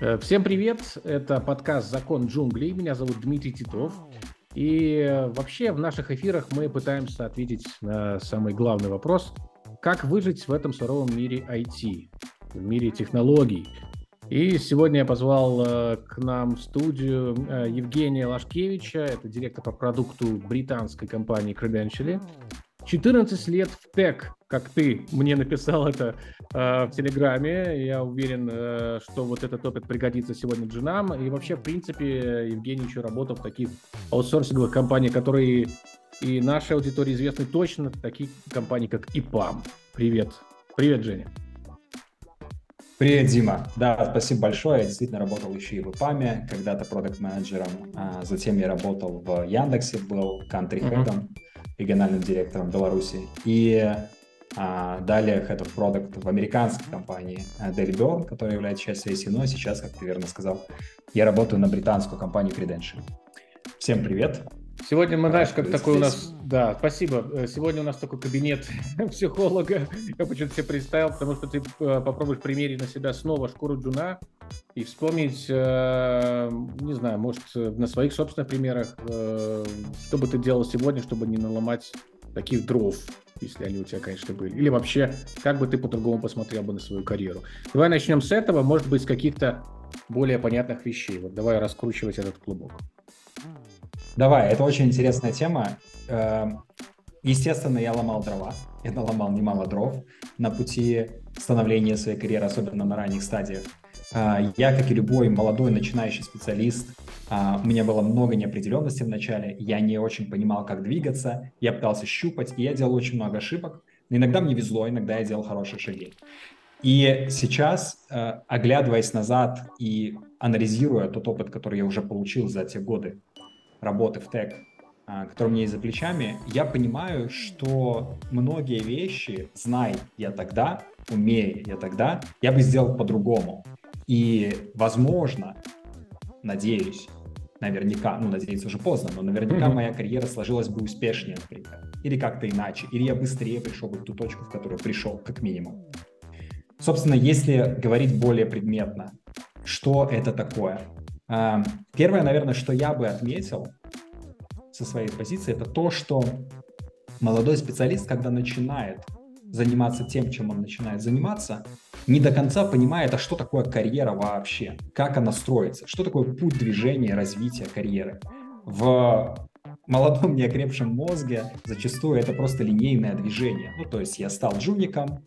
Э, всем привет, это подкаст «Закон джунглей», меня зовут Дмитрий Титов. И э, вообще в наших эфирах мы пытаемся ответить на самый главный вопрос, как выжить в этом суровом мире IT, в мире технологий. И сегодня я позвал э, к нам в студию Евгения Лашкевича, это директор по продукту британской компании Credentially, 14 лет в ТЭК, как ты мне написал это э, в Телеграме. Я уверен, э, что вот этот опыт пригодится сегодня джинам. И вообще, в принципе, Евгений еще работал в таких аутсорсинговых компаниях, которые и нашей аудитории известны точно, такие компании, как ИПАМ. Привет. Привет, Женя. Привет, Дима. Да, спасибо большое. Я действительно работал еще и в ИПАМе, когда-то продукт-менеджером. А затем я работал в Яндексе, был кантри-хедом. Uh-huh региональным директором Беларуси. И а, далее Head of Product в американской компании Delibird, которая является частью но сейчас, как ты верно сказал, я работаю на британскую компанию Credential. Всем привет! Сегодня мы, знаешь, как такой у нас... Да, спасибо. Э, сегодня у нас такой кабинет психолога. Я почему-то себе представил, потому что ты э, попробуешь примерить на себя снова шкуру джуна и вспомнить, э, не знаю, может, на своих собственных примерах, что бы ты делал сегодня, чтобы не наломать таких дров, если они у тебя, конечно, были. Или вообще, как бы ты по-другому посмотрел бы на свою карьеру. Давай начнем с этого, может быть, с каких-то более понятных вещей. Вот давай раскручивать этот клубок. Давай, это очень интересная тема. Эм, естественно, я ломал дрова. Я наломал немало дров на пути становления своей карьеры, особенно на ранних стадиях. Э, я, как и любой молодой начинающий специалист, э, у меня было много неопределенности в начале, я не очень понимал, как двигаться, я пытался щупать, и я делал очень много ошибок. Иногда мне везло, иногда я делал хорошие шаги. И сейчас, э, оглядываясь назад и анализируя тот опыт, который я уже получил за те годы, работы в тег, а, который у меня есть за плечами, я понимаю, что многие вещи, зная я тогда, умея я тогда, я бы сделал по-другому. И, возможно, надеюсь, наверняка, ну, надеюсь, уже поздно, но наверняка mm-hmm. моя карьера сложилась бы успешнее, например, или как-то иначе, или я быстрее пришел бы в ту точку, в которую пришел, как минимум. Собственно, если говорить более предметно, что это такое? Первое, наверное, что я бы отметил со своей позиции, это то, что молодой специалист, когда начинает заниматься тем, чем он начинает заниматься, не до конца понимает, а что такое карьера вообще, как она строится, что такое путь движения, развития карьеры. В молодом неокрепшем мозге зачастую это просто линейное движение. Ну, то есть я стал джуником,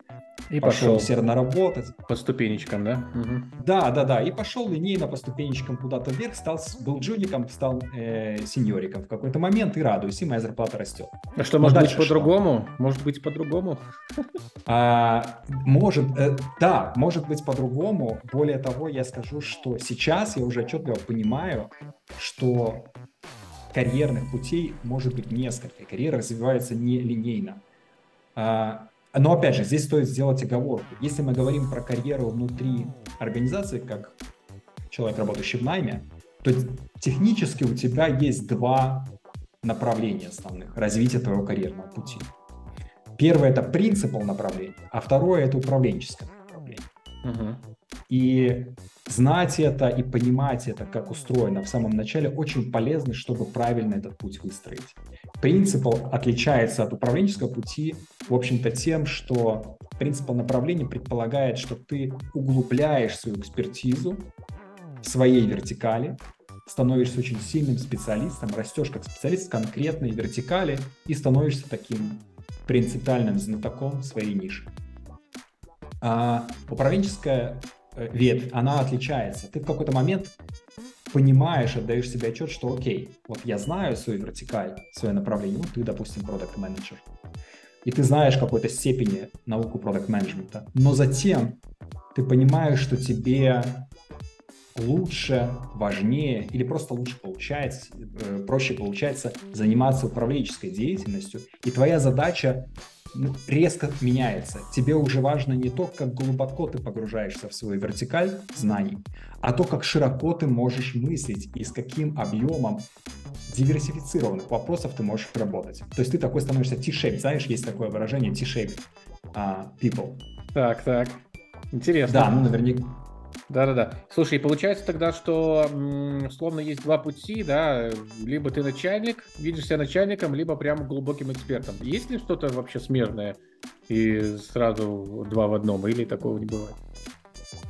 и пошел, пошел усердно работать. По ступенечкам, да? Угу. Да, да, да. И пошел линейно по ступенечкам куда-то вверх, стал, был джуником, стал э, сеньориком в какой-то момент и радуюсь, и моя зарплата растет. А что, Но может быть по-другому? Может быть по-другому? А, может, э, да, может быть по-другому. Более того, я скажу, что сейчас я уже отчетливо понимаю, что карьерных путей может быть несколько. Карьера развивается не линейно. А, но опять же, здесь стоит сделать оговорку. Если мы говорим про карьеру внутри организации, как человек, работающий в найме, то технически у тебя есть два направления основных развития твоего карьерного пути. Первое это принципал направления, а второе это управленческое направление. Угу. И знать это и понимать это, как устроено в самом начале, очень полезно, чтобы правильно этот путь выстроить. Принцип отличается от управленческого пути, в общем-то, тем, что принцип направления предполагает, что ты углубляешь свою экспертизу в своей вертикали, становишься очень сильным специалистом, растешь как специалист в конкретной вертикали и становишься таким принципиальным знатоком своей ниши. А управленческая Э, ветвь, она отличается. Ты в какой-то момент понимаешь, отдаешь себе отчет, что окей, вот я знаю свою вертикаль, свое направление, ну ты, допустим, продукт менеджер и ты знаешь какой-то степени науку продукт менеджмента но затем ты понимаешь, что тебе лучше, важнее или просто лучше получается, э, проще получается заниматься управленческой деятельностью, и твоя задача ну, резко меняется. Тебе уже важно не то, как глубоко ты погружаешься в свою вертикаль знаний, а то, как широко ты можешь мыслить и с каким объемом диверсифицированных вопросов ты можешь работать. То есть ты такой становишься T-shaped. Знаешь, есть такое выражение T-shaped uh, people. Так, так. Интересно. Да, ну наверняка, Да-да-да. Слушай, получается тогда, что словно есть два пути, да, либо ты начальник, видишь себя начальником, либо прямо глубоким экспертом. Есть ли что-то вообще смежное и сразу два в одном, или такого не бывает?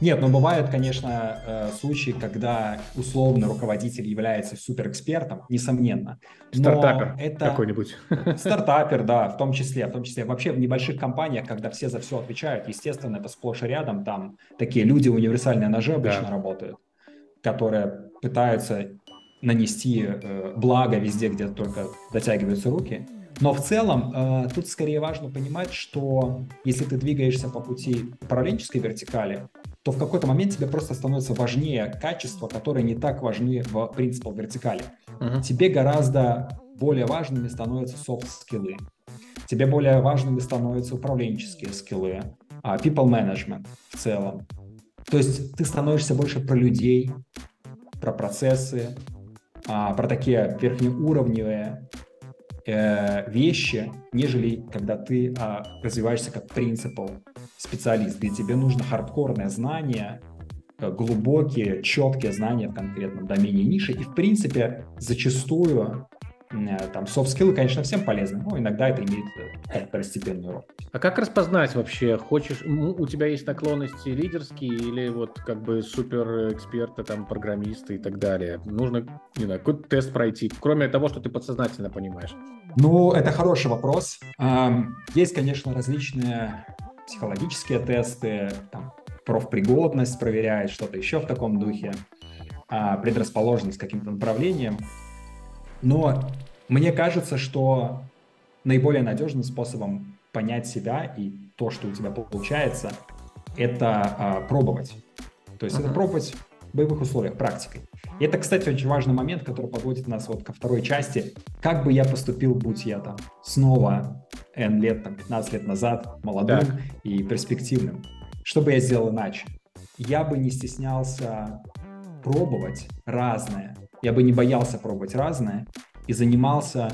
Нет, но бывают, конечно, э, случаи, когда условно руководитель является суперэкспертом, несомненно. Стартапер это... какой-нибудь. Стартапер, да, в том числе, в том числе. Вообще в небольших компаниях, когда все за все отвечают, естественно, это сплошь и рядом, там такие люди универсальные ножи обычно да. работают, которые пытаются нанести э, благо везде, где только дотягиваются руки. Но в целом э, тут скорее важно понимать, что если ты двигаешься по пути управленческой вертикали, то в какой-то момент тебе просто становится важнее качества, которые не так важны в принципах вертикали. Uh-huh. Тебе гораздо более важными становятся софт-скиллы. Тебе более важными становятся управленческие скиллы, а people management в целом. То есть ты становишься больше про людей, про процессы, а, про такие верхнеуровневые э, вещи, нежели когда ты а, развиваешься как принципал специалист, где тебе нужно хардкорное знание, э, глубокие, четкие знания в конкретном домене ниши. И, в принципе, зачастую э, там софт-скиллы, конечно, всем полезны, но иногда это имеет э, второстепенную роль. А как распознать вообще, хочешь, у тебя есть наклонности лидерские или вот как бы супер эксперты, там, программисты и так далее? Нужно, не знаю, какой-то тест пройти, кроме того, что ты подсознательно понимаешь? Ну, это хороший вопрос. Есть, конечно, различные психологические тесты, там, профпригодность проверяет, что-то еще в таком духе, а, предрасположенность к каким-то направлениям. Но мне кажется, что наиболее надежным способом понять себя и то, что у тебя получается, это а, пробовать. То есть uh-huh. это пробовать в боевых условиях, практикой. И это, кстати, очень важный момент, который подводит нас вот ко второй части. Как бы я поступил, будь я там снова N лет, там, 15 лет назад, молодым так. и перспективным? Что бы я сделал иначе? Я бы не стеснялся пробовать разное. Я бы не боялся пробовать разное и занимался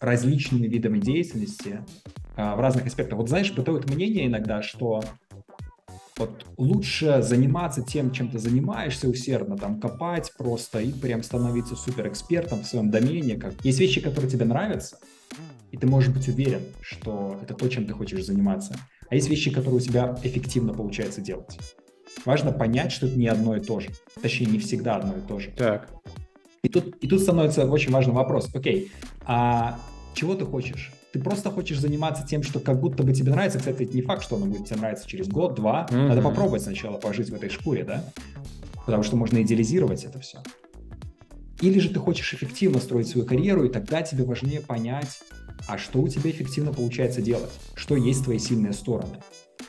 различными видами деятельности а, в разных аспектах. Вот знаешь, бытует мнение иногда, что вот лучше заниматься тем, чем ты занимаешься усердно, там копать просто и прям становиться суперэкспертом в своем домене. Как... Есть вещи, которые тебе нравятся, и ты можешь быть уверен, что это то, чем ты хочешь заниматься. А есть вещи, которые у тебя эффективно получается делать. Важно понять, что это не одно и то же. Точнее, не всегда одно и то же. Так. И тут, и тут становится очень важный вопрос. Окей, а чего ты хочешь? ты просто хочешь заниматься тем, что как будто бы тебе нравится. Кстати, это не факт, что оно будет тебе нравиться через год, два. Mm-hmm. Надо попробовать сначала пожить в этой шкуре, да? Потому что можно идеализировать это все. Или же ты хочешь эффективно строить свою карьеру, и тогда тебе важнее понять, а что у тебя эффективно получается делать, что есть твои сильные стороны.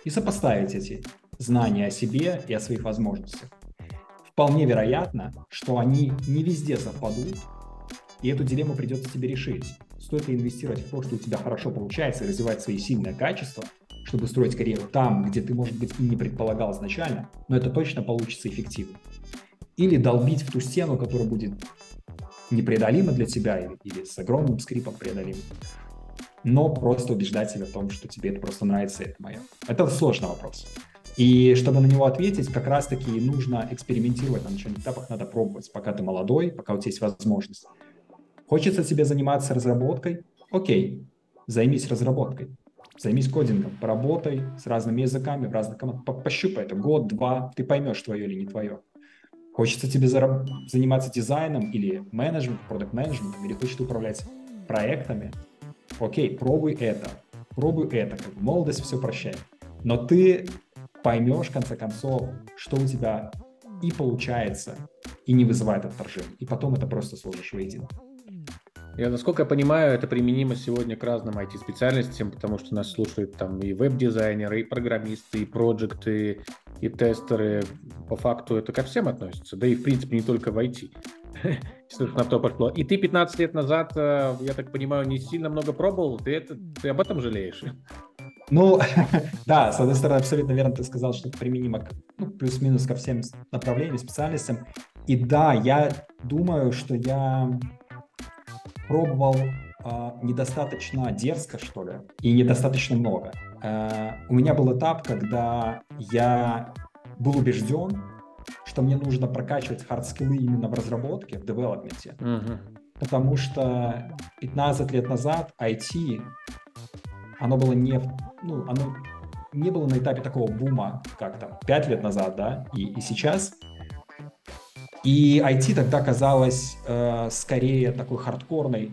И сопоставить эти знания о себе и о своих возможностях. Вполне вероятно, что они не везде совпадут, и эту дилемму придется тебе решить стоит ли инвестировать в то, что у тебя хорошо получается, развивать свои сильные качества, чтобы строить карьеру там, где ты, может быть, и не предполагал изначально, но это точно получится эффективно. Или долбить в ту стену, которая будет непреодолима для тебя или, или с огромным скрипом преодолима. Но просто убеждать себя в том, что тебе это просто нравится, это мое. Это сложный вопрос. И чтобы на него ответить, как раз-таки нужно экспериментировать на начальных этапах, надо пробовать, пока ты молодой, пока у тебя есть возможность. Хочется тебе заниматься разработкой? Окей, займись разработкой. Займись кодингом, поработай с разными языками, в разных командах, пощупай это год, два, ты поймешь, твое или не твое. Хочется тебе зараб- заниматься дизайном или менеджментом, продукт менеджментом, или хочешь управлять проектами? Окей, пробуй это, пробуй это, как молодость все прощает. Но ты поймешь, в конце концов, что у тебя и получается, и не вызывает отторжения. И потом это просто сложишь воедино. Я, насколько я понимаю, это применимо сегодня к разным IT-специальностям, потому что нас слушают там и веб-дизайнеры, и программисты, и проекты, и тестеры. По факту это ко всем относится, да и в принципе не только в IT. Если на то пошло. И ты 15 лет назад, э, я так понимаю, не сильно много пробовал, ты, это, ты об этом жалеешь? Ну, да, с одной стороны, абсолютно верно ты сказал, что это применимо к, ну, плюс-минус ко всем направлениям, специальностям. И да, я думаю, что я пробовал э, недостаточно дерзко, что ли, и недостаточно много. Э, у меня был этап, когда я был убежден, что мне нужно прокачивать хардскиллы именно в разработке, в development е. Мгм. Потому что 15 лет назад IT, оно было не, ну, оно не было на этапе такого бума, как там 5 лет назад, да, и, и сейчас. И IT тогда казалось э, скорее такой хардкорной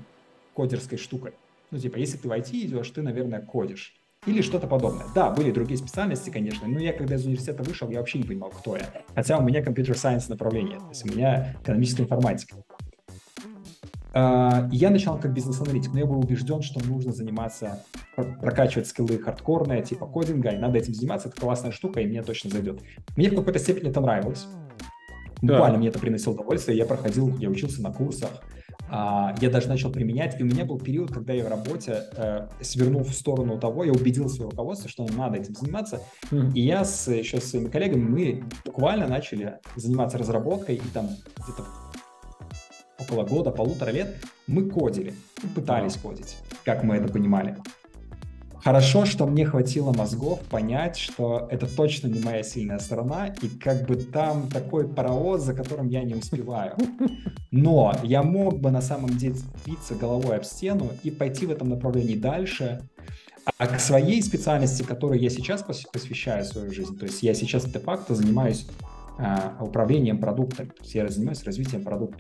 кодерской штукой. Ну, типа, если ты в IT идешь, ты, наверное, кодишь. Или что-то подобное. Да, были другие специальности, конечно, но я, когда из университета вышел, я вообще не понимал, кто я. Хотя у меня компьютер-сайенс направление, то есть у меня экономическая информатика. А, Я начал как бизнес-аналитик, но я был убежден, что нужно заниматься, пр- прокачивать скиллы хардкорные, типа кодинга, и надо этим заниматься, это классная штука, и мне точно зайдет. Мне в какой-то степени это нравилось. Буквально мне это приносило удовольствие, я проходил, я учился на курсах, я даже начал применять, и у меня был период, когда я в работе, э, свернул в сторону того, я убедил свое руководство, что надо этим заниматься, Мгм. и я с, еще с своими коллегами, мы буквально начали заниматься разработкой, и там где-то около года, полутора лет мы кодили, пытались кодить, как мы это понимали. Хорошо, что мне хватило мозгов понять, что это точно не моя сильная сторона, и как бы там такой паровоз, за которым я не успеваю. Но я мог бы на самом деле биться головой об стену и пойти в этом направлении дальше, а к своей специальности, которой я сейчас пос- посвящаю свою жизнь, то есть я сейчас де-факто занимаюсь а, управлением продуктами, то есть я занимаюсь развитием продукта,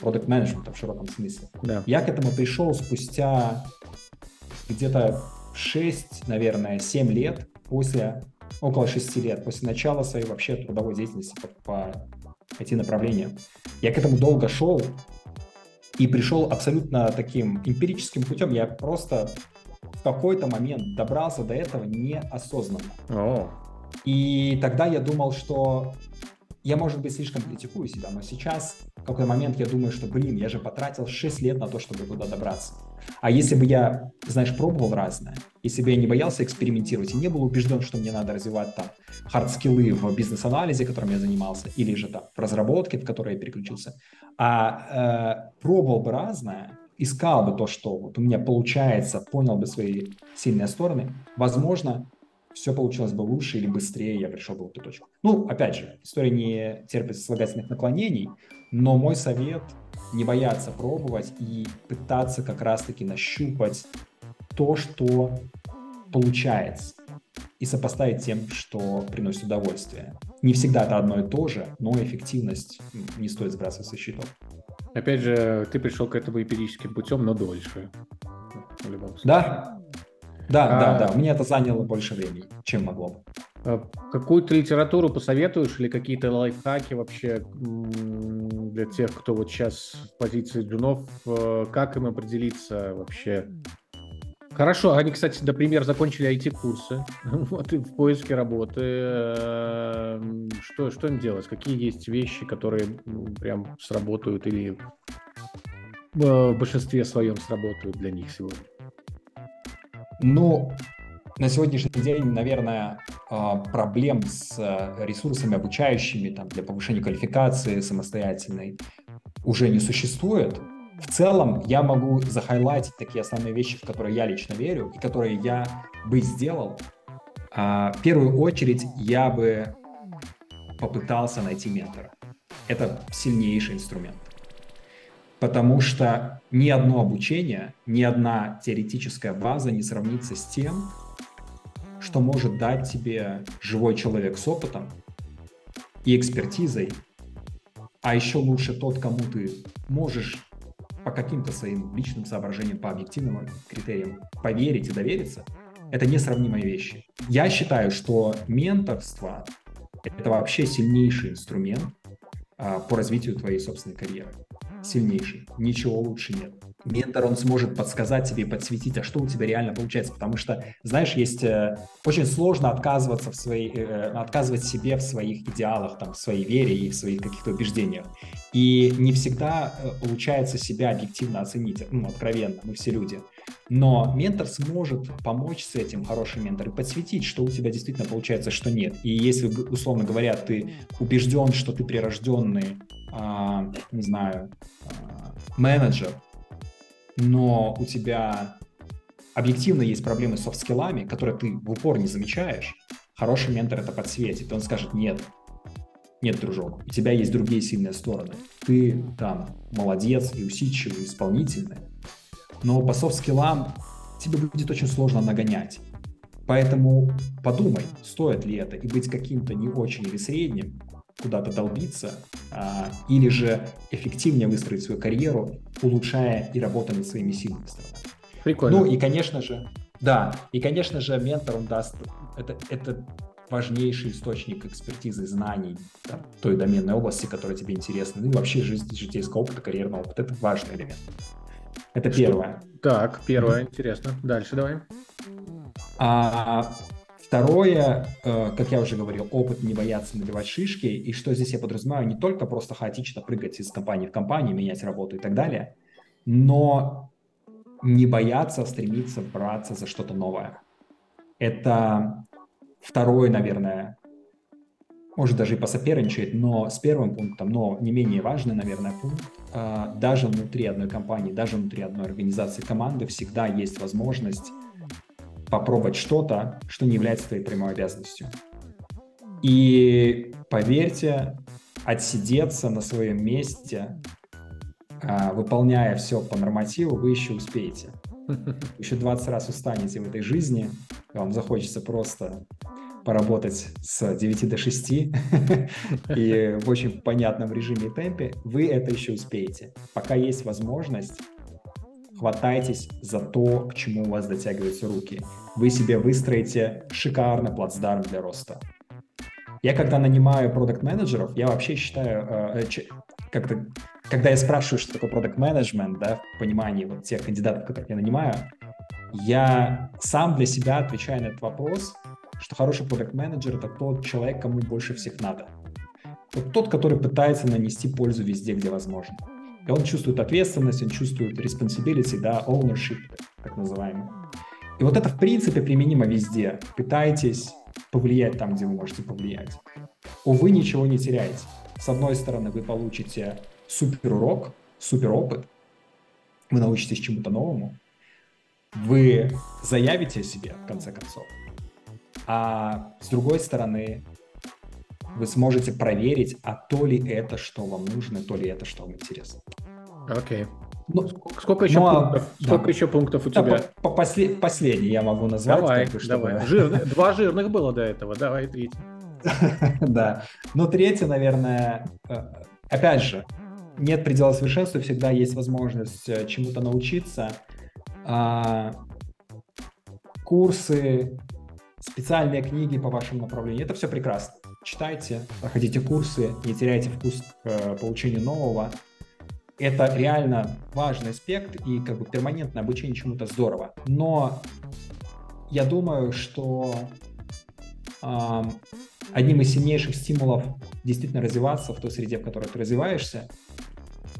продукт менеджмента в широком смысле. Да. Я к этому пришел спустя где-то 6, наверное, 7 лет после, около 6 лет, после начала своей вообще трудовой деятельности по, IT-направлениям. Я к этому долго шел и пришел абсолютно таким эмпирическим путем. Я просто в какой-то момент добрался до этого неосознанно. О, И тогда я думал, что я, может быть, слишком критикую себя, но сейчас в какой-то момент я думаю, что, блин, я же потратил 6 лет на то, чтобы туда добраться. А если бы я, знаешь, пробовал разное, если бы я не боялся экспериментировать и не был убежден, что мне надо развивать там хардскиллы в бизнес-анализе, которым я занимался, или же там в разработке, в которой я переключился, а э, пробовал бы разное, искал бы то, что вот у меня получается, понял бы свои сильные стороны, возможно, все получилось бы лучше или быстрее, я пришел бы в эту точку. Ну, опять же, история не терпит слагательных наклонений, но мой совет не бояться пробовать и пытаться как раз-таки нащупать то, что получается, и сопоставить тем, что приносит удовольствие. Не всегда это одно и то же, но эффективность не стоит сбрасывать со счетов. опять же, ты пришел к этому эмпирическим путем, но дольше. В любом случае. Да, да, А- да, да. Мне это заняло больше времени, чем могло бы. А Какую-то литературу посоветуешь или какие-то лайфхаки вообще для тех, кто вот сейчас в позиции джунов, э, как им определиться вообще? Хорошо, они, кстати, например, закончили IT-курсы, вот в поиске работы. э, Что, что им делать? Какие есть вещи, которые прям сработают или в большинстве своем сработают для них сегодня? Ну, на сегодняшний день, наверное, а, проблем с а, ресурсами обучающими там, для повышения квалификации самостоятельной уже не существует. В целом, я могу захайлайтить такие основные вещи, в которые я лично верю и которые я бы сделал. А, В первую очередь, я бы попытался найти ментора. Это сильнейший инструмент. Потому что ни одно обучение, ни одна теоретическая база не сравнится с тем, что может дать тебе живой человек с опытом и экспертизой, а еще лучше тот, кому ты можешь по каким-то своим личным соображениям, по объективным критериям поверить и довериться, это несравнимые вещи. Я считаю, что менторство – это вообще сильнейший инструмент а, по развитию твоей собственной карьеры. Сильнейший. Ничего лучше нет. Ментор, он сможет подсказать тебе подсветить, а что у тебя реально получается. Потому что, знаешь, есть э, очень сложно отказываться в своей, э, отказывать себе в своих идеалах, там, в своей вере и в своих каких-то убеждениях. И не всегда э, получается себя объективно оценить, ну, откровенно, мы все люди. Но ментор сможет помочь с этим, хороший ментор, и подсветить, что у тебя действительно получается, что нет. И если, условно говоря, ты убежден, что ты прирожденный, не знаю, а, менеджер, но у тебя объективно есть проблемы с софт-скиллами, которые ты в упор не замечаешь, хороший ментор это подсветит. Он скажет, нет, Нет, дружок, у тебя есть другие сильные стороны. Ты там молодец и усидчивый, и исполнительный. Но по софт-скиллам тебе будет очень сложно нагонять. Поэтому подумай, стоит ли это, и быть каким-то не очень или средним, куда-то долбиться, а, или же эффективнее выстроить свою карьеру, улучшая и работая над своими сторонами. Прикольно. Ну и, конечно же, да, и, конечно же, ментор, он даст, это, это важнейший источник экспертизы, знаний там, той доменной области, которая тебе интересна, ну и вообще жизнь, житейского опыта, карьерного опыта. Это важный элемент. Это Что? первое. Так, первое, mm-hmm. интересно. Дальше давай. А, второе, э, как я уже говорил, опыт не бояться набивать шишки. И что здесь я подразумеваю, не только просто хаотично прыгать из компании в компанию, менять работу и так далее, но не бояться стремиться браться за что-то новое. Это второе, наверное, может даже и посоперничает, но с первым пунктом, но не менее важный, наверное, пункт, а, даже внутри одной компании, даже внутри одной организации команды всегда есть возможность попробовать что-то, что не является твоей прямой обязанностью. И поверьте, отсидеться на своем месте, а, выполняя все по нормативу, вы еще успеете. Еще 20 раз устанете в этой жизни, вам захочется просто поработать с 9 до 6 и в очень понятном режиме и темпе, вы это еще успеете. Пока есть возможность, хватайтесь за то, к чему у вас дотягиваются руки. Вы себе выстроите шикарный плацдарм для роста. Я когда нанимаю продукт менеджеров я вообще считаю, э, э как-то, когда я спрашиваю, что такое продукт менеджмент да, в понимании вот тех кандидатов, которых я нанимаю, я сам для себя отвечаю на этот вопрос – что хороший продукт менеджер это тот человек, кому больше всех надо. Вот тот, который пытается нанести пользу везде, где возможно. И он чувствует ответственность, он чувствует responsibility, да, ownership, так называемый. И вот это, в принципе, применимо везде. Пытайтесь повлиять там, где вы можете повлиять. Увы, ничего не теряете. С одной стороны, вы получите супер урок, супер опыт, вы научитесь чему-то новому, вы заявите о себе, в конце концов, а с другой стороны, вы сможете проверить, а то ли это, что вам нужно, то ли это, что вам интересно. Окей. Okay. Ну, сколько еще ну, а, пунктов? Да. Сколько еще пунктов у да, тебя? По, по послед, последний я могу назвать. Давай, бы, чтобы... давай. Жир, два жирных было до этого, давай третий. Да. Ну, третий, наверное, э, опять же, нет предела совершенства, всегда есть возможность э, чему-то научиться. А, курсы, специальные книги по вашему направлению. Это все прекрасно. Читайте, проходите курсы, не теряйте вкус к э, получению нового. Это реально важный аспект и как бы перманентное обучение чему-то здорово. Но я думаю, что э, одним из сильнейших стимулов действительно развиваться в той среде, в которой ты развиваешься,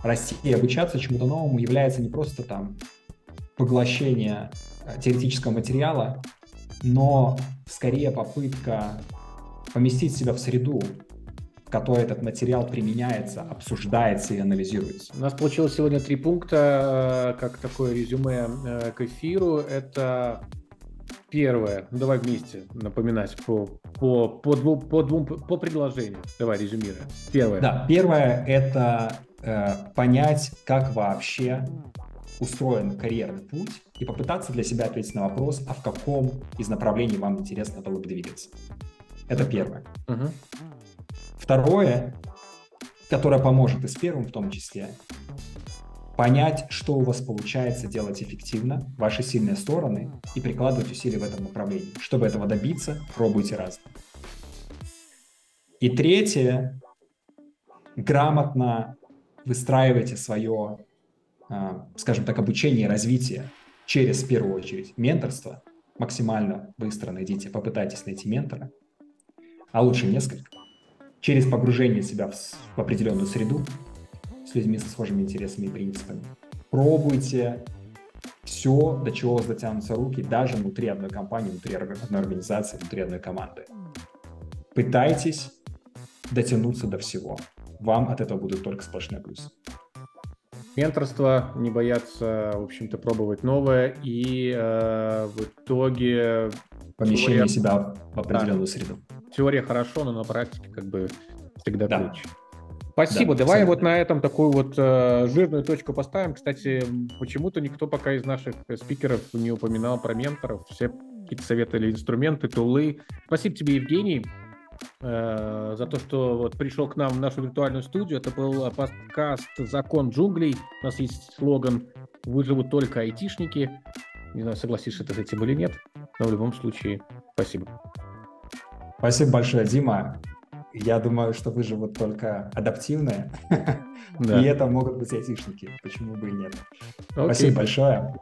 расти и обучаться чему-то новому является не просто там поглощение э, теоретического материала, но скорее попытка поместить себя в среду, в которой этот материал применяется, обсуждается и анализируется. У нас получилось сегодня три пункта, э, как такое резюме э, к эфиру. Это первое, ну давай вместе напоминать по, по, по, двум, по, двум, по предложению. Давай резюмируем. Первое. Да, первое это э, понять, как вообще устроен карьерный путь и попытаться для себя ответить на вопрос, а в каком из направлений вам интересно было бы двигаться. Это первое. Uh-huh. Второе, которое поможет и с первым в том числе, понять, что у вас получается делать эффективно, ваши сильные стороны, и прикладывать усилия в этом направлении. Чтобы этого добиться, пробуйте разное. И третье, грамотно выстраивайте свое а, скажем так, обучение и развитие через, в первую очередь, менторство, максимально быстро найдите, попытайтесь найти ментора, а лучше несколько, через погружение себя в, в определенную среду с людьми со схожими интересами и принципами. Пробуйте все, до чего у вас дотянутся руки, даже внутри одной компании, внутри одной организации, внутри одной команды. Пытайтесь дотянуться до всего. Вам от этого будут только сплошные плюсы менторство, не бояться, в общем-то, пробовать новое и э, в итоге... Помещение теория... себя в определенную да. среду. Теория хорошо, но на практике как бы всегда да. ключ. Спасибо. Да, Давай абсолютно. вот на этом такую вот э, жирную точку поставим. Кстати, почему-то никто пока из наших спикеров не упоминал про менторов. Все какие-то советы или инструменты, тулы. Спасибо тебе, Евгений, э, за то, что вот пришел к нам в нашу виртуальную студию. Это был подкаст «Закон джунглей». У нас есть слоган «Выживут только айтишники». Не знаю, согласишься ты с этим или нет, но в любом случае спасибо. Спасибо большое, Дима. Я думаю, что выживут только адаптивные. Да. И это могут быть айтишники. Почему бы и нет? Окей. Спасибо большое.